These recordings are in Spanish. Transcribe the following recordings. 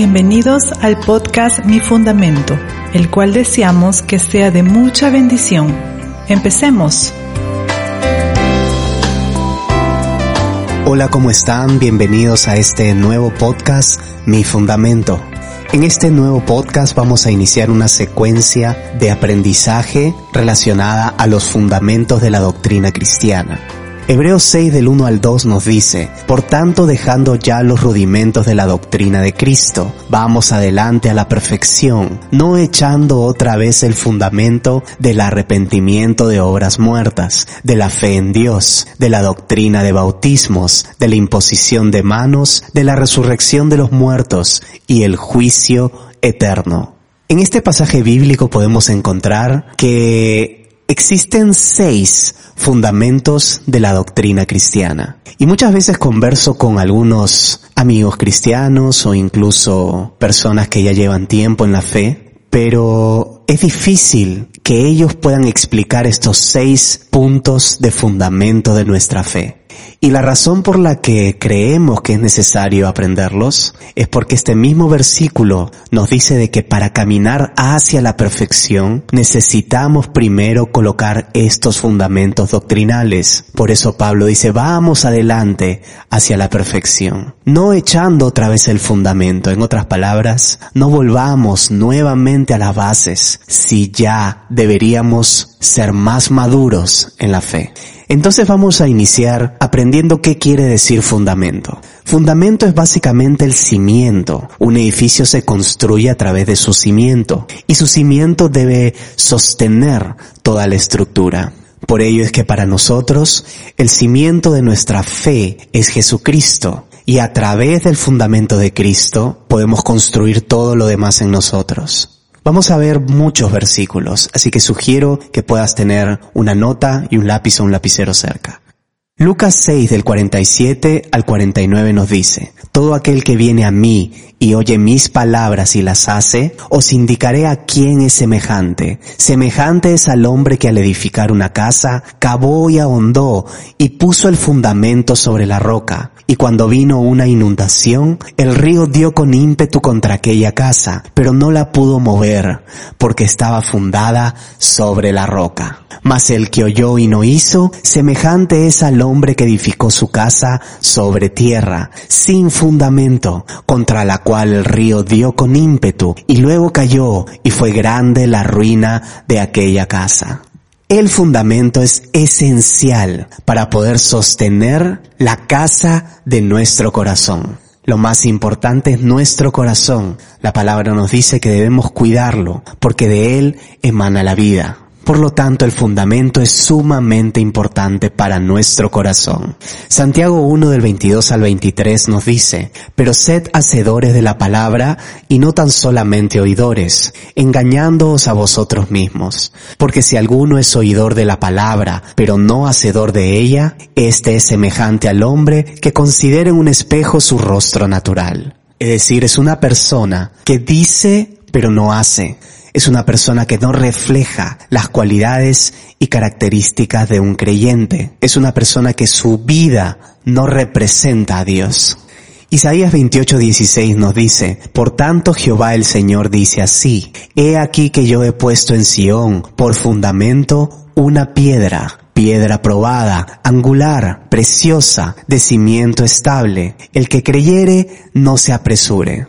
Bienvenidos al podcast Mi Fundamento, el cual deseamos que sea de mucha bendición. Empecemos. Hola, ¿cómo están? Bienvenidos a este nuevo podcast Mi Fundamento. En este nuevo podcast vamos a iniciar una secuencia de aprendizaje relacionada a los fundamentos de la doctrina cristiana. Hebreos 6 del 1 al 2 nos dice, Por tanto dejando ya los rudimentos de la doctrina de Cristo, vamos adelante a la perfección, no echando otra vez el fundamento del arrepentimiento de obras muertas, de la fe en Dios, de la doctrina de bautismos, de la imposición de manos, de la resurrección de los muertos y el juicio eterno. En este pasaje bíblico podemos encontrar que Existen seis fundamentos de la doctrina cristiana. Y muchas veces converso con algunos amigos cristianos o incluso personas que ya llevan tiempo en la fe, pero es difícil que ellos puedan explicar estos seis puntos de fundamento de nuestra fe. Y la razón por la que creemos que es necesario aprenderlos es porque este mismo versículo nos dice de que para caminar hacia la perfección necesitamos primero colocar estos fundamentos doctrinales. Por eso Pablo dice, vamos adelante hacia la perfección. No echando otra vez el fundamento. En otras palabras, no volvamos nuevamente a las bases si ya deberíamos ser más maduros en la fe. Entonces vamos a iniciar aprendiendo qué quiere decir fundamento. Fundamento es básicamente el cimiento. Un edificio se construye a través de su cimiento y su cimiento debe sostener toda la estructura. Por ello es que para nosotros el cimiento de nuestra fe es Jesucristo y a través del fundamento de Cristo podemos construir todo lo demás en nosotros. Vamos a ver muchos versículos, así que sugiero que puedas tener una nota y un lápiz o un lapicero cerca. Lucas 6 del 47 al 49 nos dice, Todo aquel que viene a mí y oye mis palabras y las hace, os indicaré a quién es semejante. Semejante es al hombre que al edificar una casa, cavó y ahondó y puso el fundamento sobre la roca. Y cuando vino una inundación, el río dio con ímpetu contra aquella casa, pero no la pudo mover, porque estaba fundada sobre la roca. Mas el que oyó y no hizo, semejante es al hombre que edificó su casa sobre tierra, sin fundamento, contra la cual el río dio con ímpetu, y luego cayó, y fue grande la ruina de aquella casa. El fundamento es esencial para poder sostener la casa de nuestro corazón. Lo más importante es nuestro corazón. La palabra nos dice que debemos cuidarlo porque de él emana la vida. Por lo tanto, el fundamento es sumamente importante para nuestro corazón. Santiago 1 del 22 al 23 nos dice, pero sed hacedores de la palabra y no tan solamente oidores, engañándoos a vosotros mismos. Porque si alguno es oidor de la palabra, pero no hacedor de ella, éste es semejante al hombre que considera en un espejo su rostro natural. Es decir, es una persona que dice, pero no hace es una persona que no refleja las cualidades y características de un creyente. Es una persona que su vida no representa a Dios. Isaías 28:16 nos dice, Por tanto Jehová el Señor dice así, He aquí que yo he puesto en Sión por fundamento una piedra, piedra probada, angular, preciosa, de cimiento estable. El que creyere no se apresure.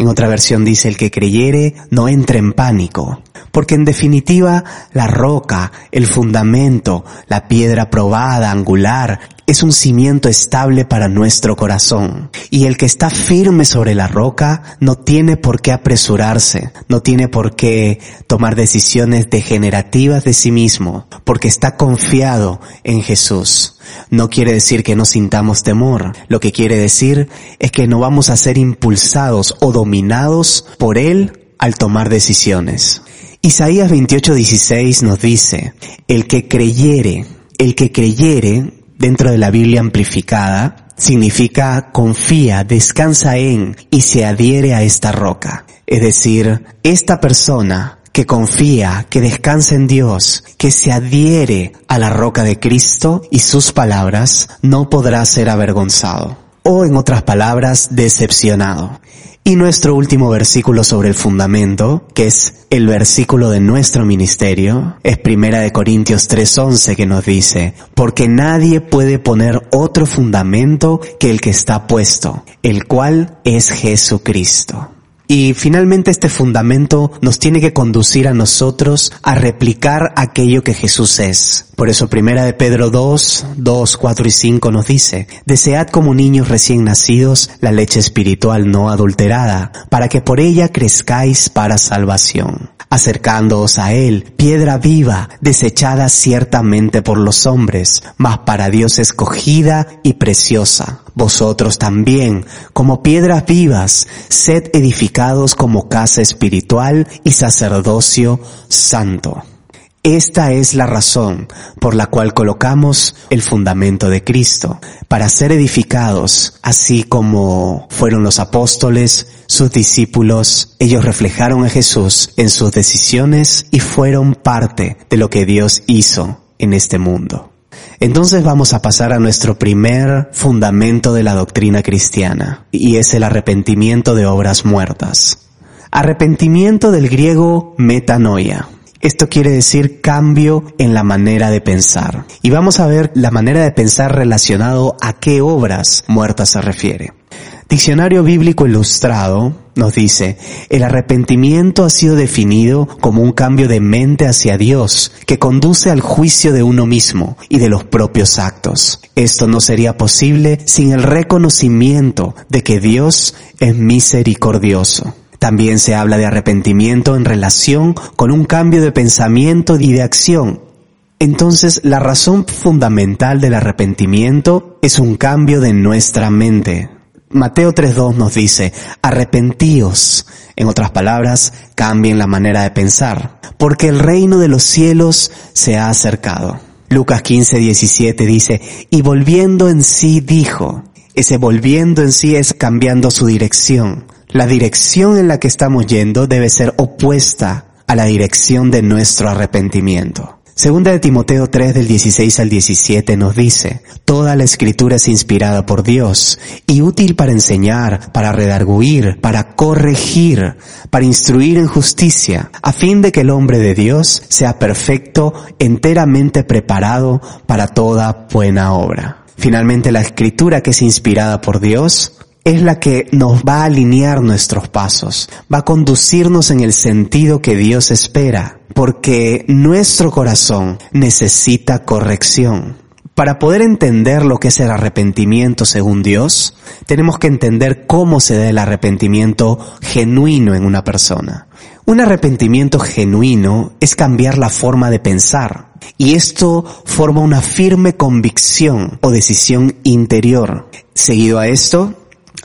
En otra versión dice, el que creyere no entre en pánico. Porque en definitiva, la roca, el fundamento, la piedra probada, angular, es un cimiento estable para nuestro corazón. Y el que está firme sobre la roca no tiene por qué apresurarse, no tiene por qué tomar decisiones degenerativas de sí mismo, porque está confiado en Jesús. No quiere decir que no sintamos temor, lo que quiere decir es que no vamos a ser impulsados o dominados por Él al tomar decisiones. Isaías 28:16 nos dice, el que creyere, el que creyere, dentro de la Biblia amplificada, significa confía, descansa en y se adhiere a esta roca. Es decir, esta persona que confía, que descansa en Dios, que se adhiere a la roca de Cristo y sus palabras, no podrá ser avergonzado. O en otras palabras, decepcionado. Y nuestro último versículo sobre el fundamento, que es el versículo de nuestro ministerio, es Primera de Corintios 3:11 que nos dice, porque nadie puede poner otro fundamento que el que está puesto, el cual es Jesucristo. Y finalmente este fundamento nos tiene que conducir a nosotros a replicar aquello que Jesús es. Por eso primera de Pedro 2, 2, 4 y 5 nos dice, desead como niños recién nacidos la leche espiritual no adulterada, para que por ella crezcáis para salvación acercándoos a Él, piedra viva, desechada ciertamente por los hombres, mas para Dios escogida y preciosa. Vosotros también, como piedras vivas, sed edificados como casa espiritual y sacerdocio santo. Esta es la razón por la cual colocamos el fundamento de Cristo, para ser edificados, así como fueron los apóstoles, sus discípulos, ellos reflejaron a Jesús en sus decisiones y fueron parte de lo que Dios hizo en este mundo. Entonces vamos a pasar a nuestro primer fundamento de la doctrina cristiana, y es el arrepentimiento de obras muertas. Arrepentimiento del griego metanoia. Esto quiere decir cambio en la manera de pensar. Y vamos a ver la manera de pensar relacionado a qué obras muertas se refiere. Diccionario Bíblico Ilustrado nos dice, el arrepentimiento ha sido definido como un cambio de mente hacia Dios que conduce al juicio de uno mismo y de los propios actos. Esto no sería posible sin el reconocimiento de que Dios es misericordioso. También se habla de arrepentimiento en relación con un cambio de pensamiento y de acción. Entonces, la razón fundamental del arrepentimiento es un cambio de nuestra mente. Mateo 3.2 nos dice, arrepentíos. En otras palabras, cambien la manera de pensar, porque el reino de los cielos se ha acercado. Lucas 15.17 dice, y volviendo en sí dijo, ese volviendo en sí es cambiando su dirección. La dirección en la que estamos yendo debe ser opuesta a la dirección de nuestro arrepentimiento. Segunda de Timoteo 3 del 16 al 17 nos dice, Toda la escritura es inspirada por Dios y útil para enseñar, para redarguir, para corregir, para instruir en justicia, a fin de que el hombre de Dios sea perfecto, enteramente preparado para toda buena obra. Finalmente la escritura que es inspirada por Dios es la que nos va a alinear nuestros pasos, va a conducirnos en el sentido que Dios espera, porque nuestro corazón necesita corrección. Para poder entender lo que es el arrepentimiento según Dios, tenemos que entender cómo se da el arrepentimiento genuino en una persona. Un arrepentimiento genuino es cambiar la forma de pensar, y esto forma una firme convicción o decisión interior. Seguido a esto,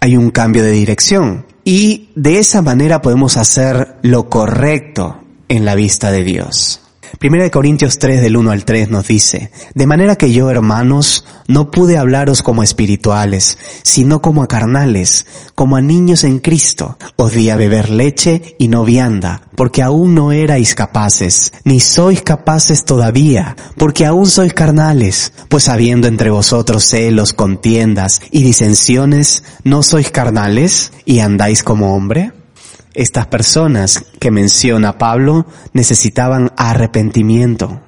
hay un cambio de dirección. Y de esa manera podemos hacer lo correcto en la vista de Dios. Primera de Corintios 3 del 1 al 3 nos dice, de manera que yo, hermanos, no pude hablaros como espirituales, sino como a carnales, como a niños en Cristo. Os di a beber leche y no vianda, porque aún no erais capaces, ni sois capaces todavía, porque aún sois carnales, pues habiendo entre vosotros celos, contiendas y disensiones, ¿no sois carnales y andáis como hombre? Estas personas que menciona Pablo necesitaban arrepentimiento.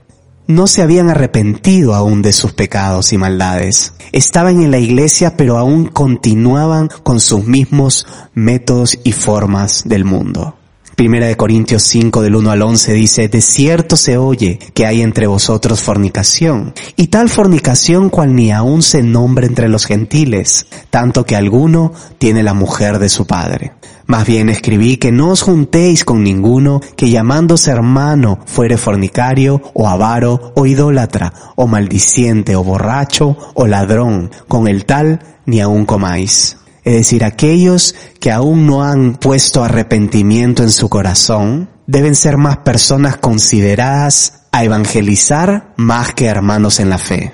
No se habían arrepentido aún de sus pecados y maldades. Estaban en la iglesia pero aún continuaban con sus mismos métodos y formas del mundo. Primera de Corintios 5 del 1 al 11 dice, de cierto se oye que hay entre vosotros fornicación, y tal fornicación cual ni aún se nombre entre los gentiles, tanto que alguno tiene la mujer de su padre. Más bien escribí que no os juntéis con ninguno que llamándose hermano fuere fornicario, o avaro, o idólatra, o maldiciente, o borracho, o ladrón, con el tal ni aún comáis es decir, aquellos que aún no han puesto arrepentimiento en su corazón, deben ser más personas consideradas a evangelizar más que hermanos en la fe.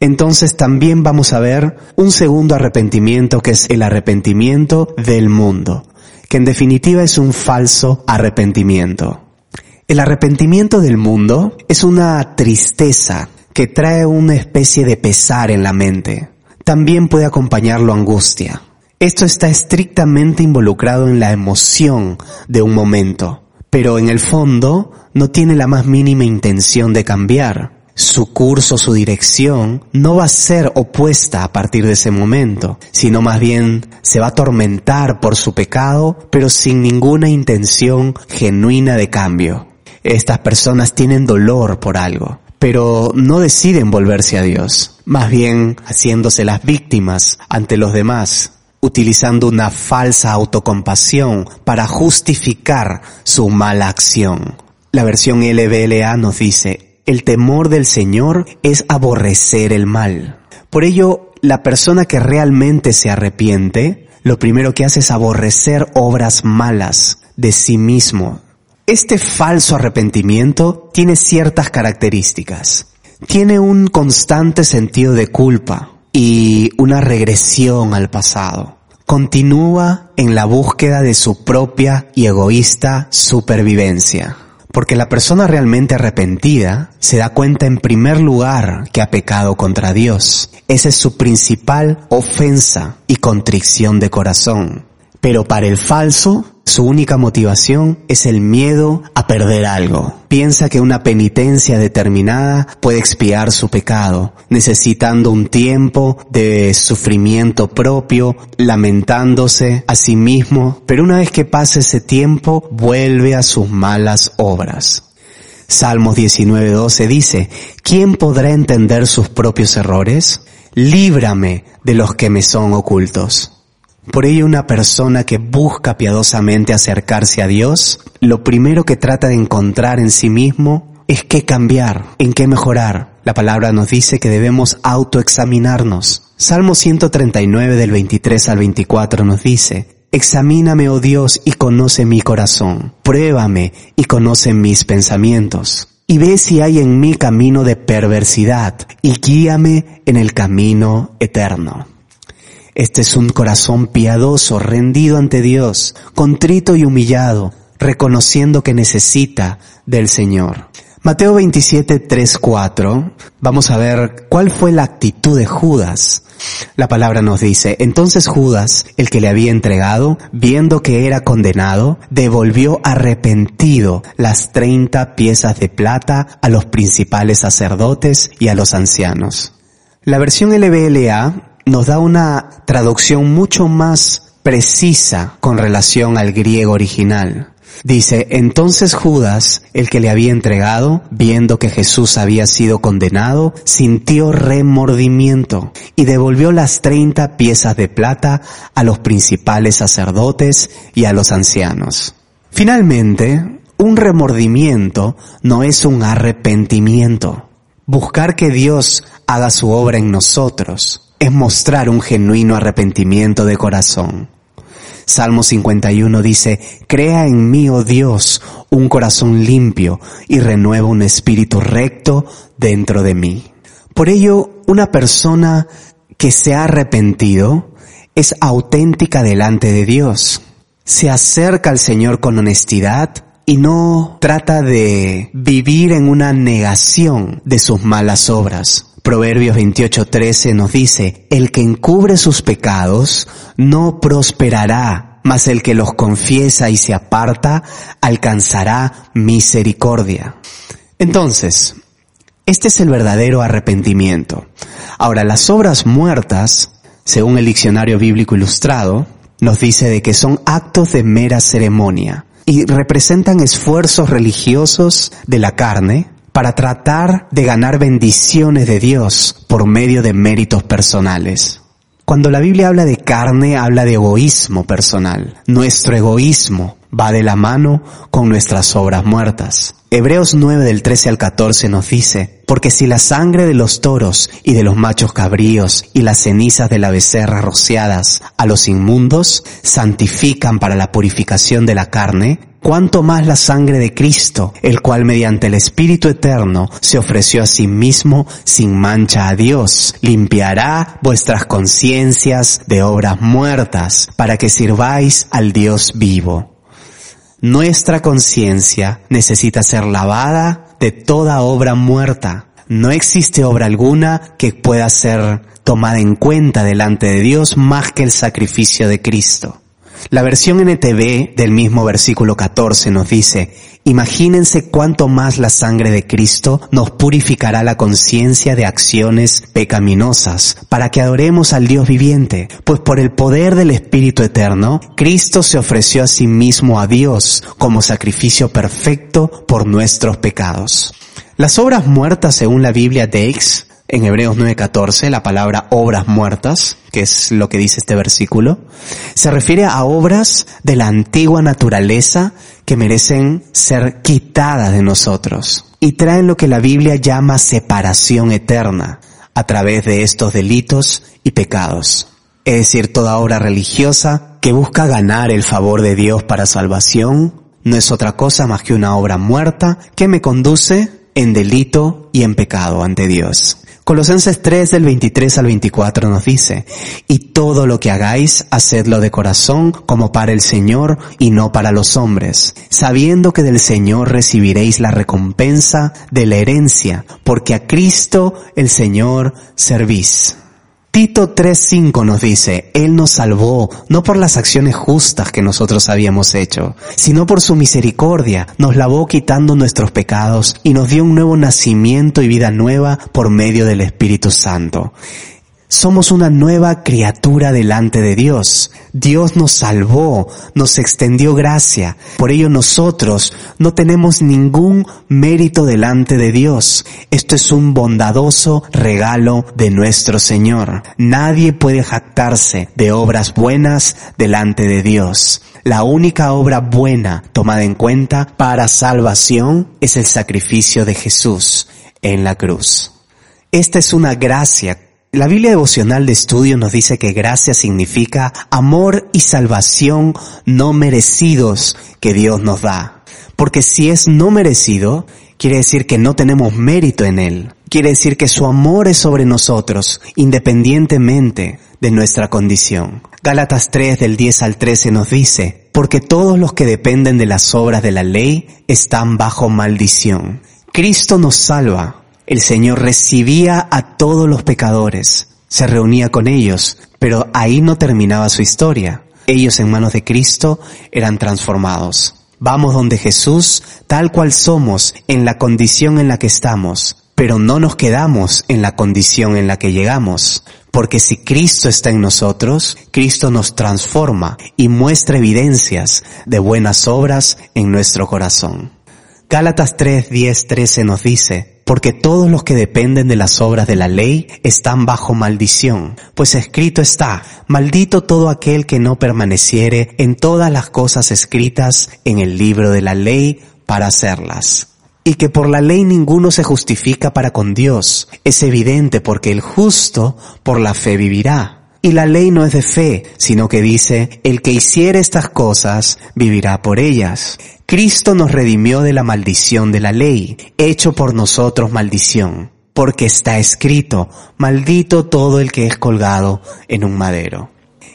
Entonces también vamos a ver un segundo arrepentimiento que es el arrepentimiento del mundo, que en definitiva es un falso arrepentimiento. El arrepentimiento del mundo es una tristeza que trae una especie de pesar en la mente también puede acompañarlo angustia. Esto está estrictamente involucrado en la emoción de un momento, pero en el fondo no tiene la más mínima intención de cambiar. Su curso, su dirección no va a ser opuesta a partir de ese momento, sino más bien se va a atormentar por su pecado, pero sin ninguna intención genuina de cambio. Estas personas tienen dolor por algo, pero no deciden volverse a Dios, más bien haciéndose las víctimas ante los demás, utilizando una falsa autocompasión para justificar su mala acción. La versión LBLA nos dice, el temor del Señor es aborrecer el mal. Por ello, la persona que realmente se arrepiente, lo primero que hace es aborrecer obras malas de sí mismo, este falso arrepentimiento tiene ciertas características. Tiene un constante sentido de culpa y una regresión al pasado. Continúa en la búsqueda de su propia y egoísta supervivencia. Porque la persona realmente arrepentida se da cuenta en primer lugar que ha pecado contra Dios. Esa es su principal ofensa y contrición de corazón. Pero para el falso, su única motivación es el miedo a perder algo. Piensa que una penitencia determinada puede expiar su pecado, necesitando un tiempo de sufrimiento propio, lamentándose a sí mismo, pero una vez que pase ese tiempo, vuelve a sus malas obras. Salmos 19:12 dice, ¿quién podrá entender sus propios errores? Líbrame de los que me son ocultos. Por ello una persona que busca piadosamente acercarse a Dios, lo primero que trata de encontrar en sí mismo es qué cambiar, en qué mejorar. La palabra nos dice que debemos autoexaminarnos. Salmo 139 del 23 al 24 nos dice, Examíname, oh Dios, y conoce mi corazón. Pruébame y conoce mis pensamientos. Y ve si hay en mí camino de perversidad, y guíame en el camino eterno. Este es un corazón piadoso, rendido ante Dios, contrito y humillado, reconociendo que necesita del Señor. Mateo 27, 3, 4, vamos a ver cuál fue la actitud de Judas. La palabra nos dice, entonces Judas, el que le había entregado, viendo que era condenado, devolvió arrepentido las treinta piezas de plata a los principales sacerdotes y a los ancianos. La versión LBLA nos da una traducción mucho más precisa con relación al griego original. Dice, entonces Judas, el que le había entregado, viendo que Jesús había sido condenado, sintió remordimiento y devolvió las treinta piezas de plata a los principales sacerdotes y a los ancianos. Finalmente, un remordimiento no es un arrepentimiento. Buscar que Dios haga su obra en nosotros es mostrar un genuino arrepentimiento de corazón. Salmo 51 dice, Crea en mí, oh Dios, un corazón limpio y renueva un espíritu recto dentro de mí. Por ello, una persona que se ha arrepentido es auténtica delante de Dios. Se acerca al Señor con honestidad y no trata de vivir en una negación de sus malas obras. Proverbios 28:13 nos dice, el que encubre sus pecados no prosperará, mas el que los confiesa y se aparta alcanzará misericordia. Entonces, este es el verdadero arrepentimiento. Ahora, las obras muertas, según el diccionario bíblico ilustrado, nos dice de que son actos de mera ceremonia y representan esfuerzos religiosos de la carne para tratar de ganar bendiciones de Dios por medio de méritos personales. Cuando la Biblia habla de carne, habla de egoísmo personal. Nuestro egoísmo va de la mano con nuestras obras muertas. Hebreos 9 del 13 al 14 nos dice, porque si la sangre de los toros y de los machos cabríos y las cenizas de la becerra rociadas a los inmundos santifican para la purificación de la carne, cuánto más la sangre de Cristo, el cual mediante el Espíritu Eterno se ofreció a sí mismo sin mancha a Dios, limpiará vuestras conciencias de obras muertas para que sirváis al Dios vivo. Nuestra conciencia necesita ser lavada de toda obra muerta. No existe obra alguna que pueda ser tomada en cuenta delante de Dios más que el sacrificio de Cristo. La versión NTV del mismo versículo 14 nos dice, imagínense cuánto más la sangre de Cristo nos purificará la conciencia de acciones pecaminosas para que adoremos al Dios viviente, pues por el poder del Espíritu Eterno, Cristo se ofreció a sí mismo a Dios como sacrificio perfecto por nuestros pecados. Las obras muertas según la Biblia de en Hebreos 9:14, la palabra obras muertas, que es lo que dice este versículo, se refiere a obras de la antigua naturaleza que merecen ser quitadas de nosotros y traen lo que la Biblia llama separación eterna a través de estos delitos y pecados. Es decir, toda obra religiosa que busca ganar el favor de Dios para salvación no es otra cosa más que una obra muerta que me conduce en delito y en pecado ante Dios. Colosenses 3 del 23 al 24 nos dice, y todo lo que hagáis, hacedlo de corazón como para el Señor y no para los hombres, sabiendo que del Señor recibiréis la recompensa de la herencia, porque a Cristo el Señor servís. Tito 3.5 nos dice, Él nos salvó no por las acciones justas que nosotros habíamos hecho, sino por su misericordia, nos lavó quitando nuestros pecados y nos dio un nuevo nacimiento y vida nueva por medio del Espíritu Santo. Somos una nueva criatura delante de Dios. Dios nos salvó, nos extendió gracia. Por ello nosotros no tenemos ningún mérito delante de Dios. Esto es un bondadoso regalo de nuestro Señor. Nadie puede jactarse de obras buenas delante de Dios. La única obra buena tomada en cuenta para salvación es el sacrificio de Jesús en la cruz. Esta es una gracia la Biblia devocional de estudio nos dice que gracia significa amor y salvación no merecidos que Dios nos da. Porque si es no merecido, quiere decir que no tenemos mérito en Él. Quiere decir que su amor es sobre nosotros, independientemente de nuestra condición. Gálatas 3 del 10 al 13 nos dice, porque todos los que dependen de las obras de la ley están bajo maldición. Cristo nos salva el Señor recibía a todos los pecadores, se reunía con ellos, pero ahí no terminaba su historia. Ellos en manos de Cristo eran transformados. Vamos donde Jesús, tal cual somos, en la condición en la que estamos, pero no nos quedamos en la condición en la que llegamos. Porque si Cristo está en nosotros, Cristo nos transforma y muestra evidencias de buenas obras en nuestro corazón. Gálatas 3, 10, 13 nos dice, porque todos los que dependen de las obras de la ley están bajo maldición, pues escrito está, maldito todo aquel que no permaneciere en todas las cosas escritas en el libro de la ley para hacerlas. Y que por la ley ninguno se justifica para con Dios, es evidente porque el justo por la fe vivirá. Y la ley no es de fe, sino que dice, el que hiciere estas cosas vivirá por ellas. Cristo nos redimió de la maldición de la ley, hecho por nosotros maldición, porque está escrito, maldito todo el que es colgado en un madero.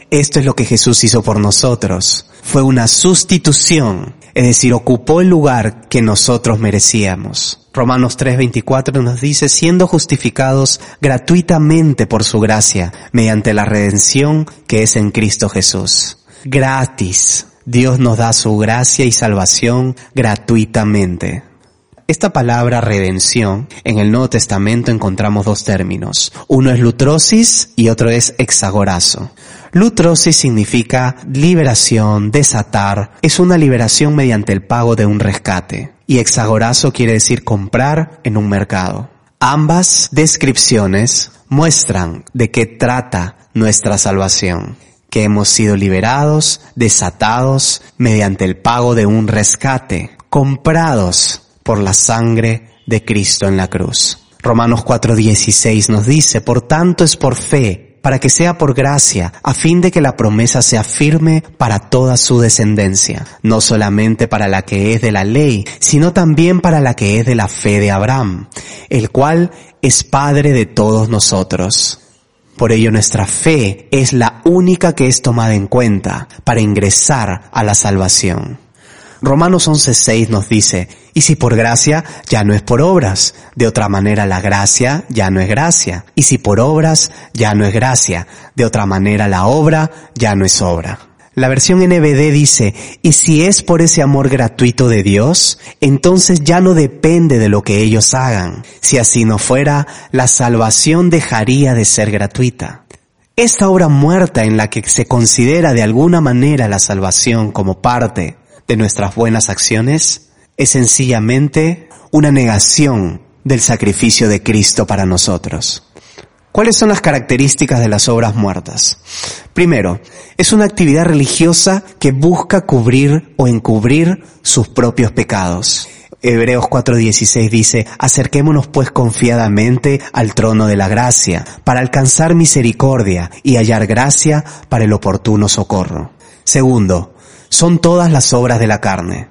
Esto es lo que Jesús hizo por nosotros. Fue una sustitución, es decir, ocupó el lugar que nosotros merecíamos. Romanos 3:24 nos dice, siendo justificados gratuitamente por su gracia, mediante la redención que es en Cristo Jesús. Gratis Dios nos da su gracia y salvación gratuitamente. Esta palabra redención, en el Nuevo Testamento encontramos dos términos. Uno es lutrosis y otro es exagorazo. Lutrosis significa liberación, desatar, es una liberación mediante el pago de un rescate. Y exagorazo quiere decir comprar en un mercado. Ambas descripciones muestran de qué trata nuestra salvación, que hemos sido liberados, desatados mediante el pago de un rescate, comprados por la sangre de Cristo en la cruz. Romanos 4:16 nos dice, por tanto es por fe, para que sea por gracia, a fin de que la promesa sea firme para toda su descendencia, no solamente para la que es de la ley, sino también para la que es de la fe de Abraham, el cual es Padre de todos nosotros. Por ello nuestra fe es la única que es tomada en cuenta para ingresar a la salvación. Romanos 11:6 nos dice, y si por gracia, ya no es por obras. De otra manera, la gracia ya no es gracia. Y si por obras, ya no es gracia. De otra manera, la obra ya no es obra. La versión NBD dice, y si es por ese amor gratuito de Dios, entonces ya no depende de lo que ellos hagan. Si así no fuera, la salvación dejaría de ser gratuita. Esta obra muerta en la que se considera de alguna manera la salvación como parte de nuestras buenas acciones es sencillamente una negación del sacrificio de Cristo para nosotros. ¿Cuáles son las características de las obras muertas? Primero, es una actividad religiosa que busca cubrir o encubrir sus propios pecados. Hebreos 4:16 dice, acerquémonos pues confiadamente al trono de la gracia, para alcanzar misericordia y hallar gracia para el oportuno socorro. Segundo, son todas las obras de la carne,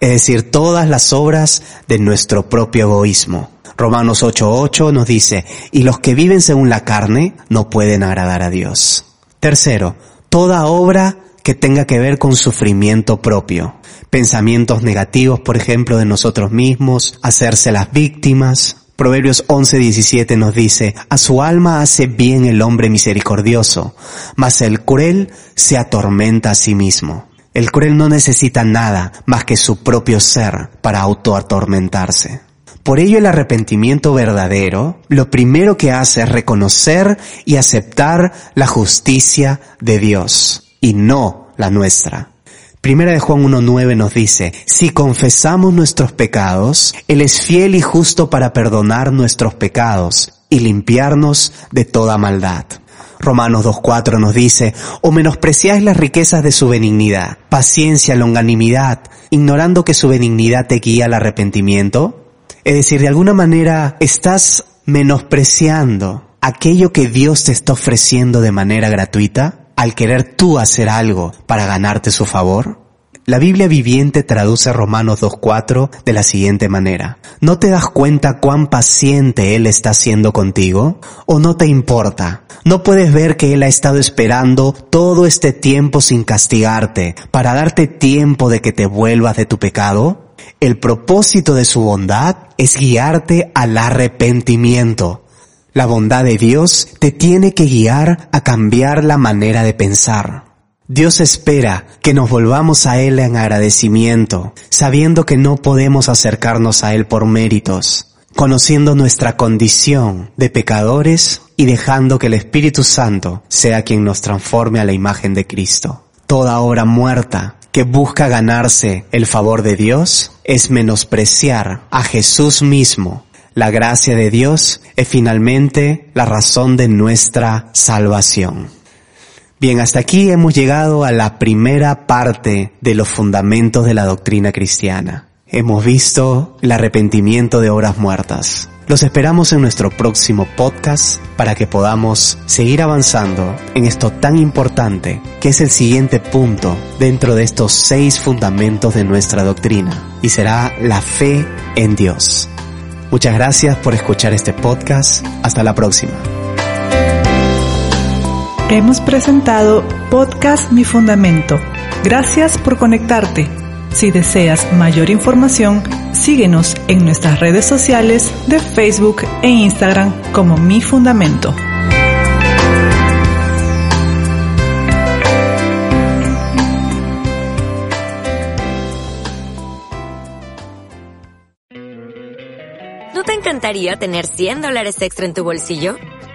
es decir, todas las obras de nuestro propio egoísmo. Romanos 8:8 nos dice, y los que viven según la carne no pueden agradar a Dios. Tercero, toda obra que tenga que ver con sufrimiento propio. Pensamientos negativos, por ejemplo, de nosotros mismos, hacerse las víctimas. Proverbios 11:17 nos dice, a su alma hace bien el hombre misericordioso, mas el cruel se atormenta a sí mismo. El cruel no necesita nada más que su propio ser para autoatormentarse. Por ello el arrepentimiento verdadero lo primero que hace es reconocer y aceptar la justicia de Dios y no la nuestra. Primera de Juan 1.9 nos dice, si confesamos nuestros pecados, Él es fiel y justo para perdonar nuestros pecados y limpiarnos de toda maldad. Romanos 2.4 nos dice, o menospreciáis las riquezas de su benignidad, paciencia, longanimidad, ignorando que su benignidad te guía al arrepentimiento. Es decir, de alguna manera estás menospreciando aquello que Dios te está ofreciendo de manera gratuita al querer tú hacer algo para ganarte su favor. La Biblia viviente traduce Romanos 2.4 de la siguiente manera. ¿No te das cuenta cuán paciente Él está siendo contigo? ¿O no te importa? ¿No puedes ver que Él ha estado esperando todo este tiempo sin castigarte para darte tiempo de que te vuelvas de tu pecado? El propósito de su bondad es guiarte al arrepentimiento. La bondad de Dios te tiene que guiar a cambiar la manera de pensar. Dios espera que nos volvamos a Él en agradecimiento, sabiendo que no podemos acercarnos a Él por méritos, conociendo nuestra condición de pecadores y dejando que el Espíritu Santo sea quien nos transforme a la imagen de Cristo. Toda obra muerta que busca ganarse el favor de Dios es menospreciar a Jesús mismo. La gracia de Dios es finalmente la razón de nuestra salvación. Bien, hasta aquí hemos llegado a la primera parte de los fundamentos de la doctrina cristiana. Hemos visto el arrepentimiento de obras muertas. Los esperamos en nuestro próximo podcast para que podamos seguir avanzando en esto tan importante que es el siguiente punto dentro de estos seis fundamentos de nuestra doctrina y será la fe en Dios. Muchas gracias por escuchar este podcast. Hasta la próxima. Hemos presentado Podcast Mi Fundamento. Gracias por conectarte. Si deseas mayor información, síguenos en nuestras redes sociales de Facebook e Instagram como Mi Fundamento. encantaría tener 100 dólares extra en tu bolsillo?